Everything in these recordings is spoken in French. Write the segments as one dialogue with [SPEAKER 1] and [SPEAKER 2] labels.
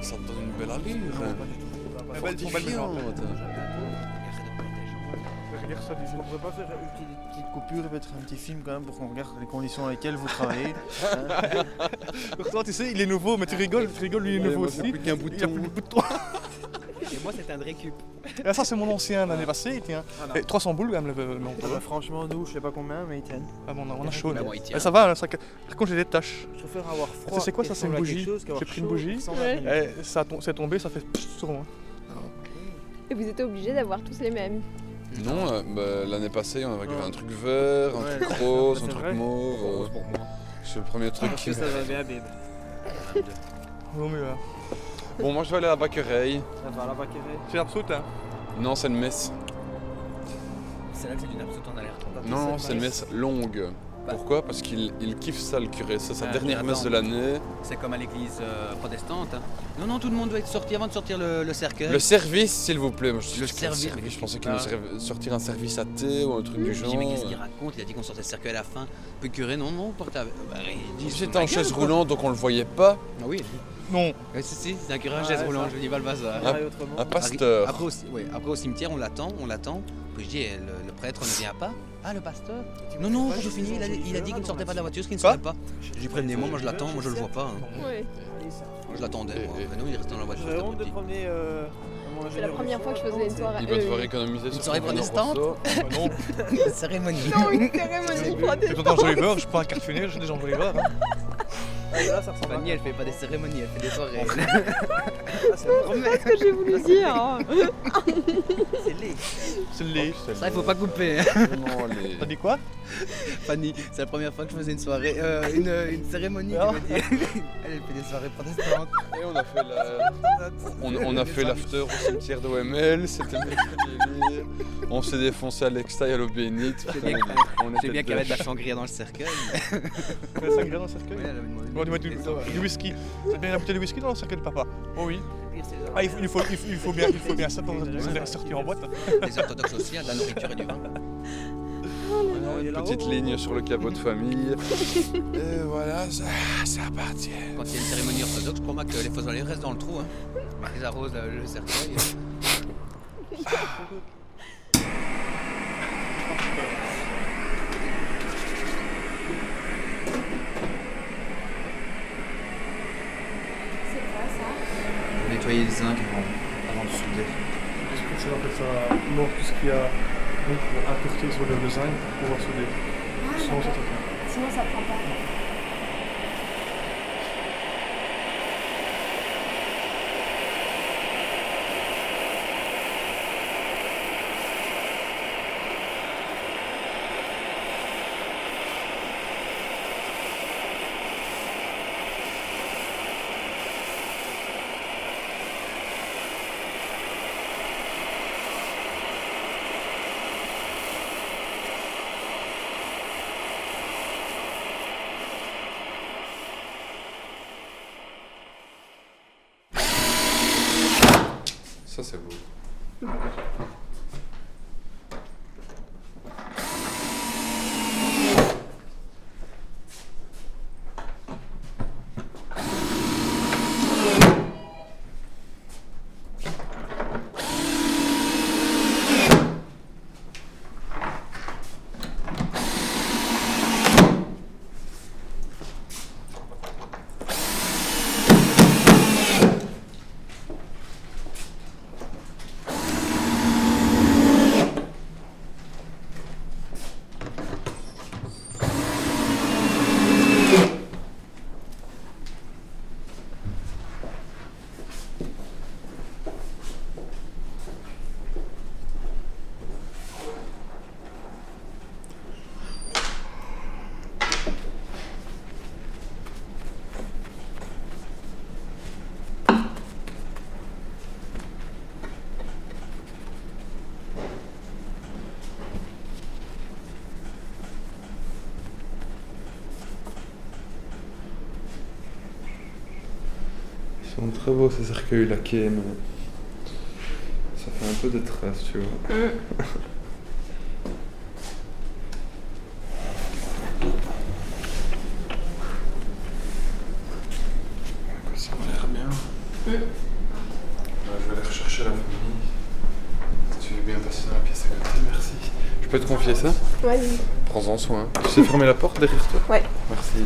[SPEAKER 1] allure.
[SPEAKER 2] Ah bah, elles sont belles, mes jambes.
[SPEAKER 1] Fortifiante.
[SPEAKER 2] Regarde ça,
[SPEAKER 3] On pourrait pas faire une petite, petite coupure et mettre un petit film quand même pour qu'on regarde les conditions dans lesquelles vous travaillez. hein.
[SPEAKER 2] Pourtant, tu sais, il est nouveau, mais tu rigoles, tu rigoles, lui il est nouveau aussi.
[SPEAKER 1] j'ai plus qu'un
[SPEAKER 2] Il a
[SPEAKER 1] bouton.
[SPEAKER 2] plus de bouton.
[SPEAKER 4] Et moi, c'est un récup.
[SPEAKER 2] Et ça, c'est mon ancien l'année passée, tiens.
[SPEAKER 3] Voilà.
[SPEAKER 2] Et 300 boules, quand même, le, le-
[SPEAKER 3] Ah bah, franchement, nous, je sais pas combien, mais ils tiennent.
[SPEAKER 2] Ah bon, on a, on a chaud.
[SPEAKER 4] Mais
[SPEAKER 2] là.
[SPEAKER 4] bon, il tient.
[SPEAKER 2] Eh, ça va, ça... par contre, j'ai des taches.
[SPEAKER 3] Je préfère avoir froid.
[SPEAKER 2] c'est quoi, ça, c'est une bougie. J'ai pris une bougie.
[SPEAKER 5] Ouais.
[SPEAKER 2] Et ça c'est tombé, ça fait sur moi.
[SPEAKER 5] Et vous étiez obligés d'avoir tous les mêmes.
[SPEAKER 1] Non, euh, bah, l'année passée, on avait un truc vert, un
[SPEAKER 3] Ouais.
[SPEAKER 1] truc rose, un truc
[SPEAKER 3] vrai.
[SPEAKER 1] mauve. euh,
[SPEAKER 4] pour moi.
[SPEAKER 1] C'est le premier truc
[SPEAKER 3] Parce
[SPEAKER 1] qui
[SPEAKER 3] que ça va bien, bébé.
[SPEAKER 2] Vaut mieux. Hein.
[SPEAKER 1] Bon, moi je vais aller à la Bacquereille.
[SPEAKER 3] Ça va, la.
[SPEAKER 2] C'est absurde, hein.
[SPEAKER 1] Non, c'est une messe.
[SPEAKER 4] C'est là que c'est d'une absolue en alerte.
[SPEAKER 1] Non, c'est une messe longue.
[SPEAKER 4] Bah.
[SPEAKER 1] Pourquoi? Parce qu'il il kiffe ça, le curé. C'est sa
[SPEAKER 4] Ah,
[SPEAKER 1] dernière messe de l'année.
[SPEAKER 4] C'est comme à l'église euh, protestante. hein. Non, non, tout le monde doit être sorti avant de sortir le, le cercueil.
[SPEAKER 1] Le service, s'il vous plaît. Moi, je
[SPEAKER 4] Le service.
[SPEAKER 1] Je pensais qu'il
[SPEAKER 4] Ah.
[SPEAKER 1] nous sortir un service à thé ou un truc du genre.
[SPEAKER 4] mais qu'est-ce qu'il raconte? Il a dit qu'on sortait le cercueil à la fin. Le curé, non, non, portable. Bah, il dit,
[SPEAKER 1] J'étais en chaise roulante, donc on le voyait pas.
[SPEAKER 4] Ah oui,
[SPEAKER 2] Non.
[SPEAKER 4] Ouais, si, si, c'est un curé
[SPEAKER 3] Ouais,
[SPEAKER 4] chaise
[SPEAKER 3] ça.
[SPEAKER 4] roulante, je dis pas le bazar.
[SPEAKER 1] Ah. Un pasteur.
[SPEAKER 4] Après au, ouais, après au cimetière, on l'attend, on l'attend. Puis je dis, eh, le, le prêtre ne vient pas. Ah, le pasteur? Non, non, quand j'ai fini, il a, il a dit qu'il ne sortait pas de la voiture, ce qu'il ne savait pas. J'ai dit, prévenez-moi, moi je l'attends, moi je le vois pas. hein.
[SPEAKER 5] Ouais.
[SPEAKER 4] Moi je l'attendais, moi.
[SPEAKER 1] Et- et-
[SPEAKER 4] Mais non, il est resté dans la voiture.
[SPEAKER 3] Honte de promener euh,
[SPEAKER 5] C'est la première fois que je faisais une soirée.
[SPEAKER 1] Il va
[SPEAKER 5] euh,
[SPEAKER 1] devoir économiser
[SPEAKER 4] Une
[SPEAKER 1] sur
[SPEAKER 4] soirée protestante
[SPEAKER 2] non.
[SPEAKER 4] Une cérémonie.
[SPEAKER 5] Non, une cérémonie protestante.
[SPEAKER 2] le temps Joyver, je prends un carte funèbre, j'ai des gens Joyver. Hein.
[SPEAKER 3] Ah, Là, ça ressemble à
[SPEAKER 4] Fanny, elle fait pas des cérémonies, elle fait des soirées.
[SPEAKER 3] Ah, c'est
[SPEAKER 5] ce que j'ai voulu dire. hein.
[SPEAKER 4] C'est laid.
[SPEAKER 2] C'est le lait.
[SPEAKER 4] Ça, il faut pas couper. hein.
[SPEAKER 1] Non, les-
[SPEAKER 2] T'as dit quoi?
[SPEAKER 4] Fanny, c'est la première fois que je faisais une soirée, euh, une, une cérémonie,
[SPEAKER 2] Ah.
[SPEAKER 4] tu veux dire. Elle, fait des soirées protestantes.
[SPEAKER 1] Et on a fait la- on, on a fait l'after au cimetière d'OML, c'était mercredi. On s'est défoncé à l'extail à l'eau bénite.
[SPEAKER 4] C'est bien
[SPEAKER 1] On
[SPEAKER 4] Je sais
[SPEAKER 1] était
[SPEAKER 4] bien qu'il y avait de la sangria dans le cercueil.
[SPEAKER 2] Il y a 5 grains dans le cercueil
[SPEAKER 4] Ouais, elle avait demandé
[SPEAKER 2] Bon, dis-moi du,
[SPEAKER 4] des
[SPEAKER 2] du
[SPEAKER 4] soirées.
[SPEAKER 2] whisky. T'as bien la bouteille de whisky dans le cercueil de papa Oh oui.
[SPEAKER 4] C'est
[SPEAKER 2] Ah, il faut, il faut, il faut, il faut bien, il faut bien ça pour c'est sorti en boîte.
[SPEAKER 4] Les orthodoxes aussi, il y a de la nourriture et du vin.
[SPEAKER 1] Une petite ligne sur le capot de famille. Et voilà, ça, ça appartient.
[SPEAKER 4] Quand il y a une cérémonie orthodoxe, je crois que les fossoyeurs restent dans le trou. Hein. Ils arrosent le, le cercueil. Nettoyer le zinc avant, avant de souder.
[SPEAKER 2] C'est en fait ça mort tout ce qu'il y a? Pour incrusté sur le zinc pour pouvoir souder. Ça tient.
[SPEAKER 5] Sinon, ça prend pas.
[SPEAKER 1] Ça, c'est beau. très beaux ces cercueils laqués, mais ça fait un peu de traces, tu vois. Mm. Ça l'air bien. Mm. Je vais aller rechercher la
[SPEAKER 6] famille. Tu veux bien passer dans la pièce à côté, merci. Je peux te confier ça? Vas-y. Prends-en soin. Tu sais fermer la porte derrière toi?
[SPEAKER 7] Ouais. Merci.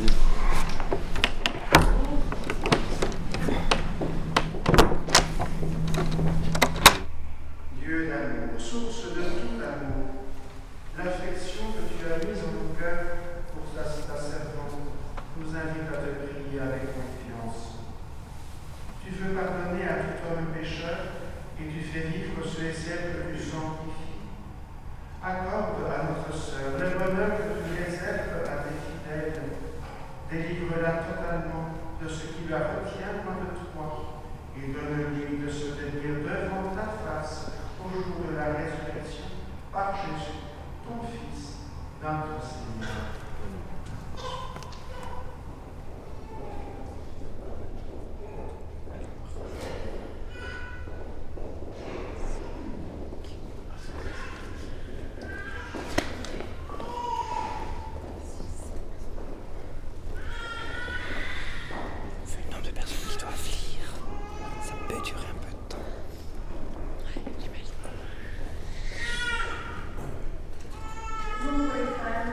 [SPEAKER 1] Là,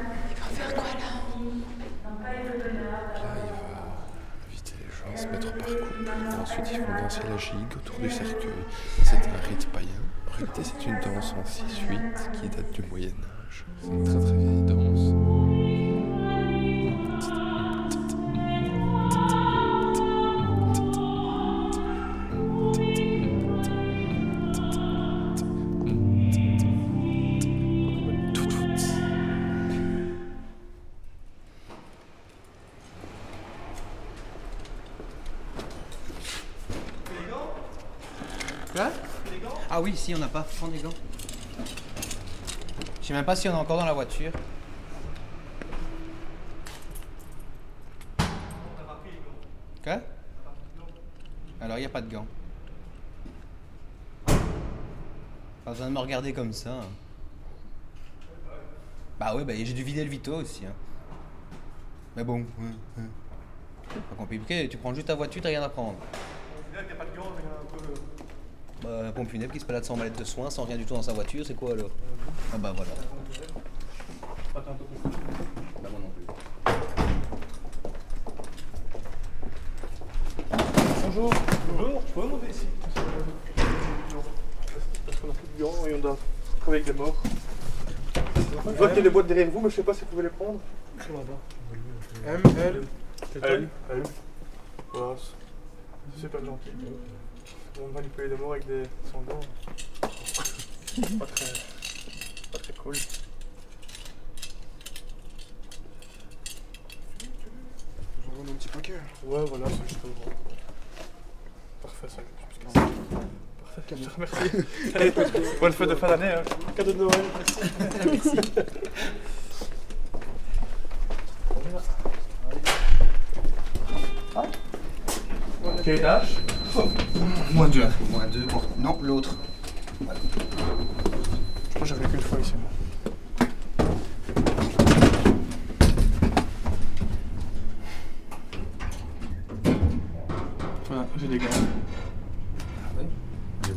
[SPEAKER 1] il va inviter les gens à se mettre par couple. Ensuite, ils vont danser la gigue autour du cercueil. C'est un rite païen. En réalité, c'est une danse en 6-8 qui date du Moyen-Âge. C'est une très très vieille danse.
[SPEAKER 7] Ah oui, si on n'a pas. Prends des gants. Je sais même pas si on est encore dans la voiture. Quoi? Alors il n'y a pas de gants. Pas besoin de me regarder comme ça. hein. Bah ouais, bah j'ai dû vider le Vito aussi. hein. Mais bon. Pas compliqué, tu prends juste ta voiture, t'as rien à prendre. Bah, un pompe funèbre qui se balade sans mallette de soins, sans rien du tout dans sa voiture, c'est quoi alors Ah bah voilà. Bah moi non plus.
[SPEAKER 2] Bonjour. Bonjour, je peux monter ici Parce qu'on a plus de gants et on doit travailler avec des morts. Je vois qu'il y a des boîtes derrière vous, mais je sais pas si vous pouvez les prendre. M, L, L, L. Voilà, c'est super gentil. On va manipuler des morts avec des sanglants. Pas très, pas très cool.
[SPEAKER 3] J'en un petit paquet.
[SPEAKER 2] Ouais, voilà, c'est juste bon. Parfait, ça. Parfait, je te remercie. Allez, bonne fête de fin d'année. Hein. Cadeau de Noël, merci. Quel étage
[SPEAKER 7] Moins deux. Moins deux. Non, l'autre.
[SPEAKER 2] Moi j'avais qu'une fois ici. Voilà, j'ai des gants.
[SPEAKER 7] Ah ouais? Je.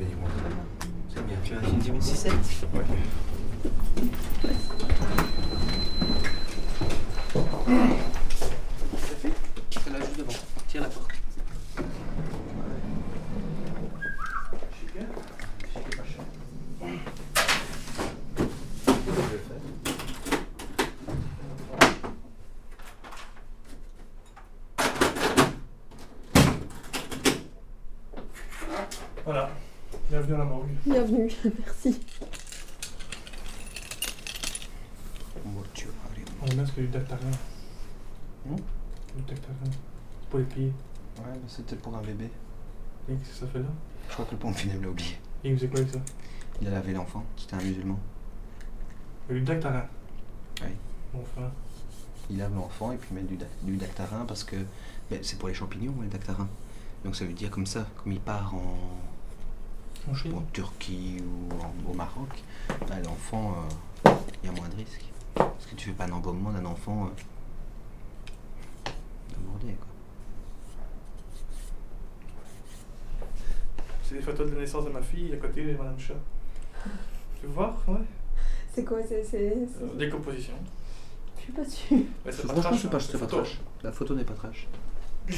[SPEAKER 7] C'est bien. Tu as fini 2017
[SPEAKER 2] Ouais. Voilà. Bienvenue à la morgue.
[SPEAKER 5] Bienvenue, merci.
[SPEAKER 2] On bien ce que du dactarin.
[SPEAKER 7] Hmm
[SPEAKER 2] Du dactarin. Pour les pieds.
[SPEAKER 7] Ouais, mais c'était pour un bébé.
[SPEAKER 2] Et qu'est-ce que ça fait là?
[SPEAKER 7] Je crois que le funèbre l'a oublié.
[SPEAKER 2] Et il faisait quoi avec ça?
[SPEAKER 7] Il a lavé l'enfant, c'était un musulman.
[SPEAKER 2] Du dactarin.
[SPEAKER 7] Oui.
[SPEAKER 2] Bon, enfin.
[SPEAKER 7] Il lave l'enfant et puis il met du dactarin parce que ben, c'est pour les champignons, le dactarin. Donc ça veut dire comme ça, comme il part en,
[SPEAKER 2] En Chine
[SPEAKER 7] en Turquie ou en- au Maroc, l'enfant, euh, il y a moins de risques. Parce que tu fais pas un embaumement d'un enfant euh, aborder, quoi.
[SPEAKER 2] C'est des photos de la naissance de ma fille. À côté, j'ai Madame Chat. Tu veux voir? Ouais.
[SPEAKER 5] C'est quoi C'est. c'est-
[SPEAKER 2] Euh,
[SPEAKER 5] c'est-
[SPEAKER 2] décomposition.
[SPEAKER 5] Je suis pas dessus.
[SPEAKER 2] Mais c'est
[SPEAKER 7] Franchement,
[SPEAKER 2] trash,
[SPEAKER 7] c'est
[SPEAKER 2] hein,
[SPEAKER 7] pas, c'est pas
[SPEAKER 2] photo.
[SPEAKER 7] trash. La photo n'est pas trash.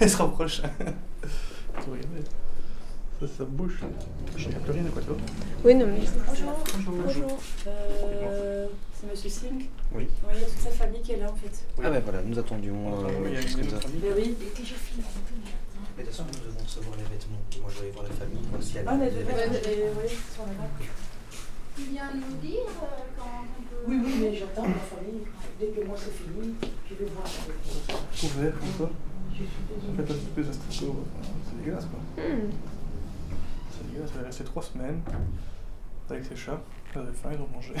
[SPEAKER 2] Elle se rapproche. Ça, ça bouge. Il n'y a plus rien à quoi toi.
[SPEAKER 5] Oui, non, mais.
[SPEAKER 8] Bonjour.
[SPEAKER 5] Bonjour.
[SPEAKER 8] Euh, c'est Monsieur Singh
[SPEAKER 7] Oui.
[SPEAKER 8] Oui, il y a toute sa famille qui est là en fait.
[SPEAKER 2] Oui.
[SPEAKER 7] Ah ben voilà, nous attendions.
[SPEAKER 2] Ah,
[SPEAKER 7] euh,
[SPEAKER 2] mais il y a
[SPEAKER 7] juste
[SPEAKER 2] une
[SPEAKER 7] comme
[SPEAKER 2] autre
[SPEAKER 7] ça.
[SPEAKER 2] famille.
[SPEAKER 8] Mais oui.
[SPEAKER 7] Mais de toute façon, nous devons recevoir les vêtements. Moi, je vais aller voir la famille. si elle
[SPEAKER 8] Ah, mais
[SPEAKER 7] des
[SPEAKER 8] oui,
[SPEAKER 7] vêtements.
[SPEAKER 8] oui.
[SPEAKER 5] Tu viens nous dire euh, quand on peut.
[SPEAKER 8] Oui, oui, mais j'entends ma famille. Dès que moi c'est fini, je vais voir.
[SPEAKER 2] Couvert comme ça.
[SPEAKER 8] Je suis
[SPEAKER 2] En fait,
[SPEAKER 8] désolée.
[SPEAKER 2] un petit peu d'astricot. C'est dégueulasse quoi.
[SPEAKER 5] Hmm.
[SPEAKER 2] C'est dégueulasse. Elle est restée trois semaines avec ses chats. Ils avaient faim, ils ont mangé.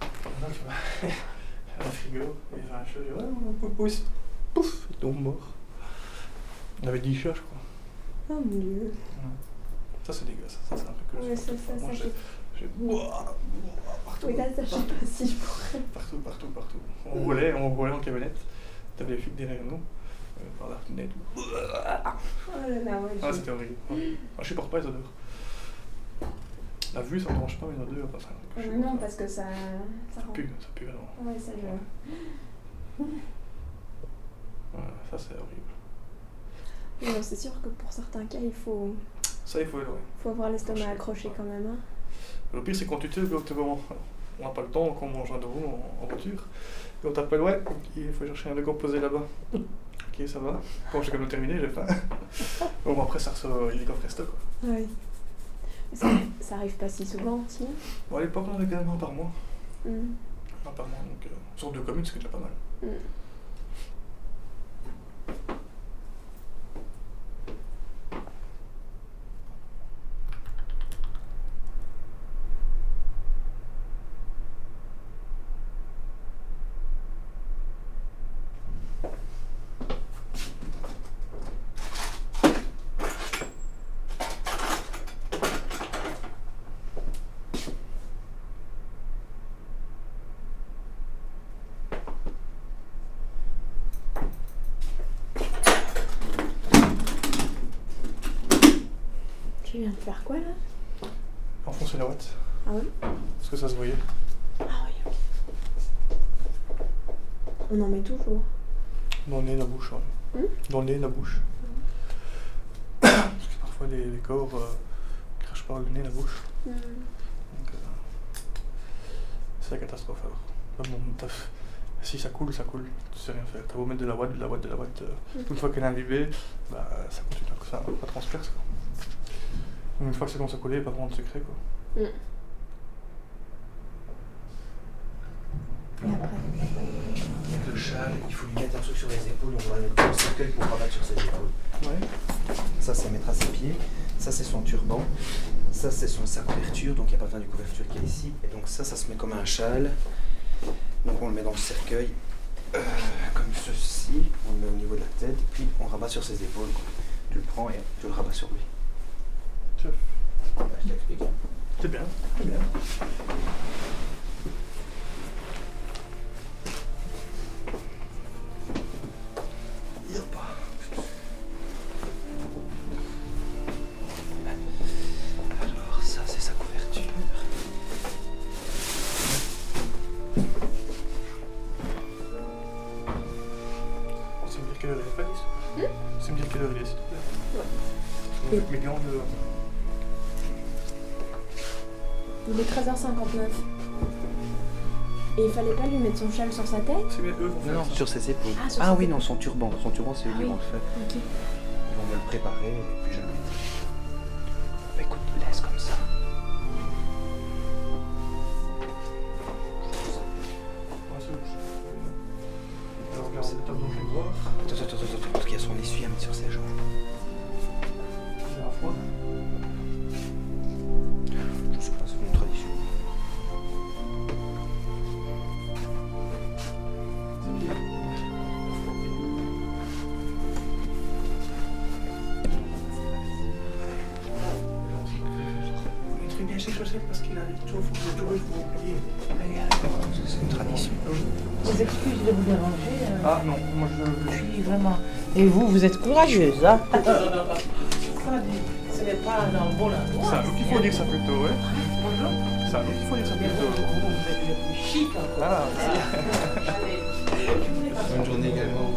[SPEAKER 2] Voilà, tu vois. Un frigo. Et j'ai un chat. J'ai dit, ouais, on peut pousser. Pouf, ils tombent morts. On avait 10 chats, je crois.
[SPEAKER 5] Oh mon dieu.
[SPEAKER 2] Ça, c'est dégueulasse. Ça, c'est un truc que
[SPEAKER 5] Ouais, ça, ça,
[SPEAKER 2] Moi,
[SPEAKER 5] ça
[SPEAKER 2] j'ai- partout.
[SPEAKER 5] Oui, là, ça, je sais pas si je pourrais.
[SPEAKER 2] Partout, partout, partout. On roulait, on roulait en camionnette. T'avais les flics derrière nous, euh, par la fenêtre.
[SPEAKER 5] Oh là là, ouais.
[SPEAKER 2] Ah,
[SPEAKER 5] je-
[SPEAKER 2] c'était horrible. Ouais. Ah, je supporte pas les odeurs. La vue, ça me dérange pas, mais les odeurs, enfin,
[SPEAKER 5] non, parce que ça. Ça
[SPEAKER 2] pue, ça pue vraiment.
[SPEAKER 5] Ouais, ça je.
[SPEAKER 2] Ouais, ça, c'est horrible.
[SPEAKER 5] Non, c'est sûr que pour certains cas, il faut,
[SPEAKER 2] Ça, il faut, ouais.
[SPEAKER 5] faut avoir l'estomac accroché quand même. Hein.
[SPEAKER 2] Le pire, c'est quand tu te vraiment. On n'a pas le temps, on mange un de vous en, en voiture. Et on t'appelle, ouais, il faut chercher un décomposé là-bas. Ok, ça va. Quand j'ai quand même terminé, j'ai faim. bon, après, ça ressort, il est coffre resto, quoi.
[SPEAKER 5] Oui. Ça, ça arrive pas si souvent, si?
[SPEAKER 2] Bon, à l'époque, on avait quand même un par mois.
[SPEAKER 5] Hmm.
[SPEAKER 2] Un par mois, donc euh, sur deux communes, c'est déjà pas mal.
[SPEAKER 5] Hmm. Tu viens de faire quoi là?
[SPEAKER 2] Enfoncer la ouate,
[SPEAKER 5] Ah oui?
[SPEAKER 2] Parce que ça se voyait.
[SPEAKER 5] Ah oui, ok. On en met toujours.
[SPEAKER 2] Dans le nez, la bouche, ouais.
[SPEAKER 5] Hmm
[SPEAKER 2] Dans le nez, la bouche. Parce que parfois, les, les corps euh, crachent par le nez, la bouche.
[SPEAKER 5] Hmm.
[SPEAKER 2] Donc, euh, c'est la catastrophe alors. Là, si ça coule, ça coule, tu sais rien faire. T'as beau mettre de la ouate, de la ouate, de la ouate. euh. Une fois qu'elle est imbibée, bah, ça continue, ça, ça transperce. Quoi. Une fois que c'est commence à couler, il n'y a pas vraiment de secret. Quoi.
[SPEAKER 5] Et après
[SPEAKER 7] Avec le châle, il faut lui mettre un truc sur les épaules. On va le mettre dans le cercueil pour rabattre sur ses épaules.
[SPEAKER 2] Ouais.
[SPEAKER 7] Ça, c'est mettre à ses pieds. Ça, c'est son turban. Ça, c'est son, sa couverture. Donc, il n'y a pas besoin du couverture qui est ici. Et donc, ça, ça se met comme un châle. Donc, on le met dans le cercueil. euh, comme ceci. On le met au niveau de la tête. Et puis, on rabat sur ses épaules. quoi. Tu le prends et tu le rabats sur lui. Je t'explique.
[SPEAKER 2] C'est bien, c'est bien.
[SPEAKER 7] Alors, ça, c'est sa couverture.
[SPEAKER 2] C'est me dire quelle heure il est, Fanny, s'il te plaît C'est me dire quelle heure il est, s'il te plaît
[SPEAKER 5] Ouais.
[SPEAKER 2] Je vais mettre mes gants de...
[SPEAKER 5] Il est 13h59. Et il fallait pas lui mettre son châle sur sa tête
[SPEAKER 2] C'est bien, eux vont faire
[SPEAKER 7] Non,
[SPEAKER 2] ça.
[SPEAKER 7] sur ses épaules.
[SPEAKER 5] Ah, sur
[SPEAKER 7] Ah
[SPEAKER 5] ses
[SPEAKER 7] oui,
[SPEAKER 5] épaules.
[SPEAKER 7] non, son turban. Son turban, c'est eux
[SPEAKER 5] Ah
[SPEAKER 7] qui
[SPEAKER 5] oui.
[SPEAKER 7] vont le faire.
[SPEAKER 5] Ok.
[SPEAKER 7] Ils vont me le préparer et puis je le mets. Bah, écoute, laisse comme ça. Attends, attends, attends, attends, parce qu'il y a son essuie à mettre sur ses jambes. C'est une tradition.
[SPEAKER 8] Aux excuses de vous déranger. euh,
[SPEAKER 2] Ah non, moi je...
[SPEAKER 8] Je suis vraiment. Et vous, vous êtes courageuse, hein
[SPEAKER 5] Ah,
[SPEAKER 8] ce n'est pas dans le bon endroit.
[SPEAKER 2] C'est à nous qu'il faut dire ça plutôt, ouais.
[SPEAKER 8] Bonjour.
[SPEAKER 2] C'est à nous qu'il faut dire ça
[SPEAKER 8] Mais vous,
[SPEAKER 2] plutôt.
[SPEAKER 8] vous, vous êtes le plus chic encore.
[SPEAKER 2] Ah,
[SPEAKER 8] voulais pas
[SPEAKER 7] Bonne journée également.